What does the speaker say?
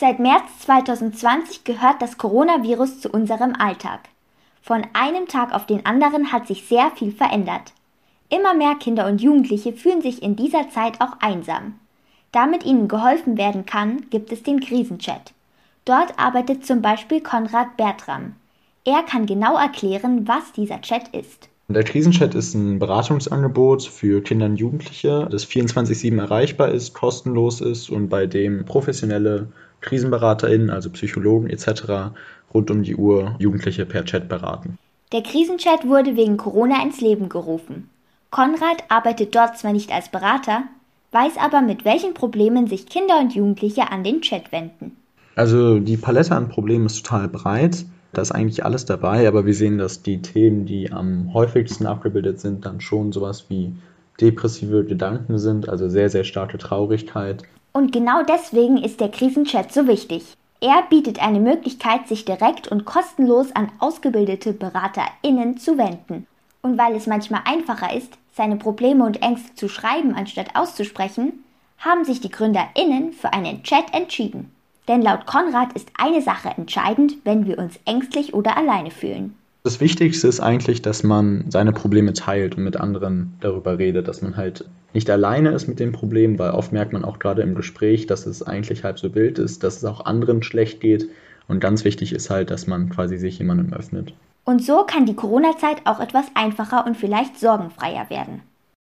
Seit März 2020 gehört das Coronavirus zu unserem Alltag. Von einem Tag auf den anderen hat sich sehr viel verändert. Immer mehr Kinder und Jugendliche fühlen sich in dieser Zeit auch einsam. Damit ihnen geholfen werden kann, gibt es den Krisenchat. Dort arbeitet zum Beispiel Konrad Bertram. Er kann genau erklären, was dieser Chat ist. Der Krisenchat ist ein Beratungsangebot für Kinder und Jugendliche, das 24-7 erreichbar ist, kostenlos ist und bei dem professionelle KrisenberaterInnen, also Psychologen etc., rund um die Uhr Jugendliche per Chat beraten. Der Krisenchat wurde wegen Corona ins Leben gerufen. Konrad arbeitet dort zwar nicht als Berater, weiß aber, mit welchen Problemen sich Kinder und Jugendliche an den Chat wenden. Also die Palette an Problemen ist total breit. Da ist eigentlich alles dabei, aber wir sehen, dass die Themen, die am häufigsten abgebildet sind, dann schon sowas wie depressive Gedanken sind, also sehr, sehr starke Traurigkeit. Und genau deswegen ist der Krisenchat so wichtig. Er bietet eine Möglichkeit, sich direkt und kostenlos an ausgebildete BeraterInnen zu wenden. Und weil es manchmal einfacher ist, seine Probleme und Ängste zu schreiben, anstatt auszusprechen, haben sich die GründerInnen für einen Chat entschieden. Denn laut Konrad ist eine Sache entscheidend, wenn wir uns ängstlich oder alleine fühlen. Das Wichtigste ist eigentlich, dass man seine Probleme teilt und mit anderen darüber redet, dass man halt nicht alleine ist mit dem Problem, weil oft merkt man auch gerade im Gespräch, dass es eigentlich halb so wild ist, dass es auch anderen schlecht geht. Und ganz wichtig ist halt, dass man quasi sich jemandem öffnet. Und so kann die Corona-Zeit auch etwas einfacher und vielleicht sorgenfreier werden.